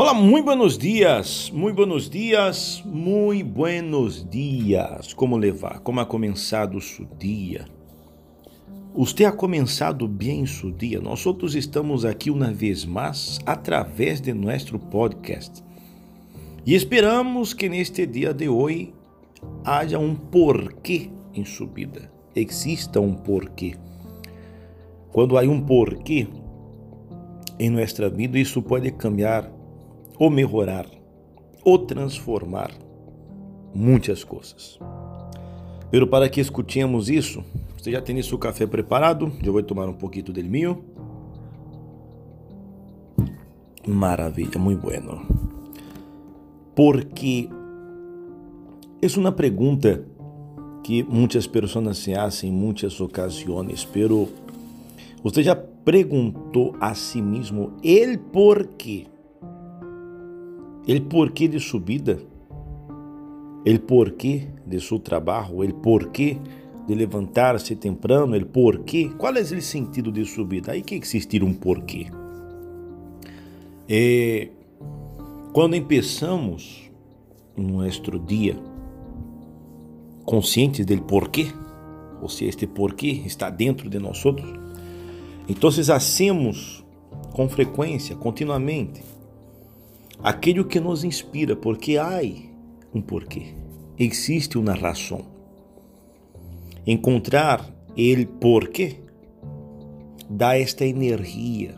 Olá, muito buenos dias, muito buenos dias, muito buenos dias. Como levar? Como ha começado o seu dia? Você ha começado bem seu dia? Nós outros estamos aqui uma vez mais através de nosso podcast. E esperamos que neste dia de hoje haja um porquê em sua vida. Exista um porquê. Quando há um porquê em nossa vida, isso pode cambiar ou melhorar, ou transformar muitas coisas. Pero para que escutemos isso, você já tem seu café preparado? Eu vou tomar um pouquinho dele meu. Maravilha, muito bueno. Porque é uma pergunta que muitas pessoas se fazem em muitas ocasiões, pero você já perguntou a si mesmo el porquê? El porquê de sua vida, el porquê de seu trabalho, el porquê de levantar-se temprano, el porquê. Qual é o sentido de sua vida? Aí que existir um porquê. Quando começamos nosso dia conscientes do porquê, ou se este porquê está dentro de nós outros, então hacemos com frequência, continuamente, aquilo que nos inspira, porque há um porquê, existe uma razão. Encontrar ele porquê dá esta energia,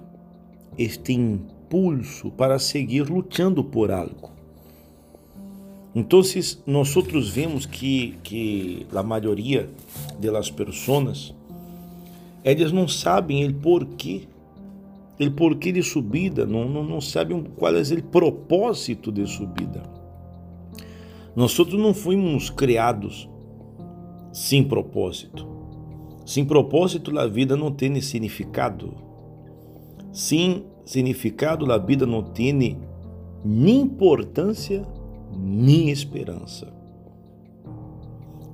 este impulso para seguir lutando por algo. Então, nós vemos que, que a maioria das pessoas, eles não sabem o porquê ele porquê de subida, não, não, não sabem qual é o propósito de subida. Nós outros não fomos criados sem propósito. Sem propósito, a vida não tem significado. Sem significado, a vida não tem nem importância, nem esperança.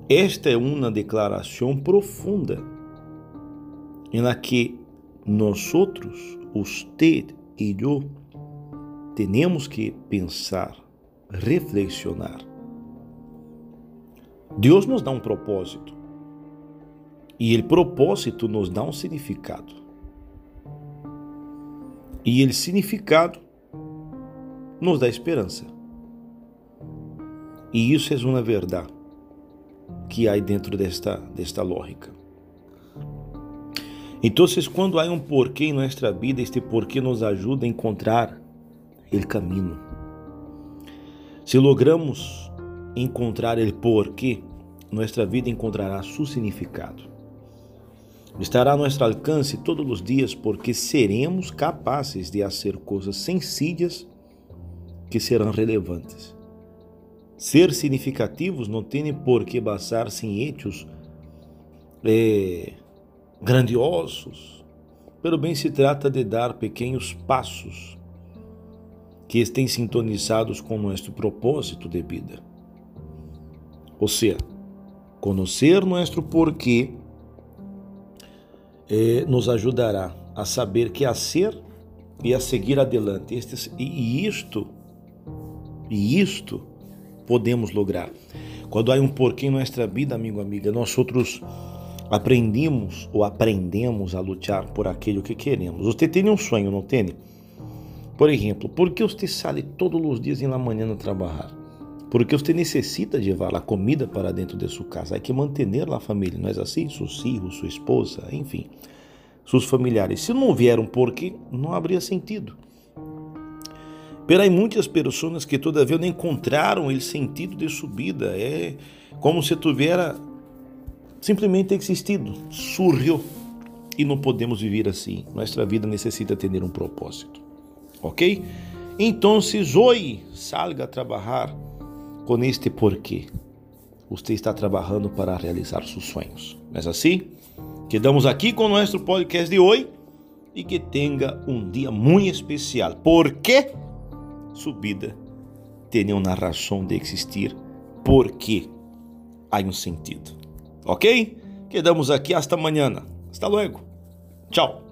Esta é uma declaração profunda em la que nós outros usted e eu temos que pensar, reflexionar. Deus nos dá um propósito e o propósito nos dá um significado. E o significado nos dá esperança. E isso é uma verdade que há dentro desta, desta lógica. Então, quando há um porquê em nossa vida, este porquê nos ajuda a encontrar o caminho. Se logramos encontrar o porquê, nossa vida encontrará seu significado. Estará a nosso alcance todos os dias, porque seremos capazes de fazer coisas sencillas que serão relevantes. Ser significativos não tem por que basar-se em hechos eh, grandiosos. Pelo bem se trata de dar pequenos passos que estejam sintonizados com nosso propósito de vida. Ou seja, conhecer nosso porquê eh, nos ajudará a saber que a ser e a seguir adelante. E isto, e isto podemos lograr. Quando há um porquê em nossa vida, amigo, amiga, nós outros aprendemos ou aprendemos a lutar por aquilo que queremos. Você tem um sonho, não tem? Por exemplo, por que você sai todos os dias na manhã a trabalhar? Porque você necessita levar a comida para dentro de sua casa. Há que manter a família, não é assim? Seus filhos, sua esposa, enfim, seus familiares. Se não vieram porque não haveria sentido. Há muitas pessoas que todavia não encontraram o sentido de sua vida. É como se tivera simplesmente existido, surgiu e não podemos viver assim. Nossa vida necessita ter um propósito, ok? Então, hoje salga a trabalhar com este porquê. Você está trabalhando para realizar seus sonhos. Não é assim? Quedamos aqui com o nosso podcast de hoje e que tenha um dia muito especial, porque sua vida tem uma razão de existir, porque há um sentido. Ok? Quedamos aqui hasta amanhã. Hasta luego. Tchau.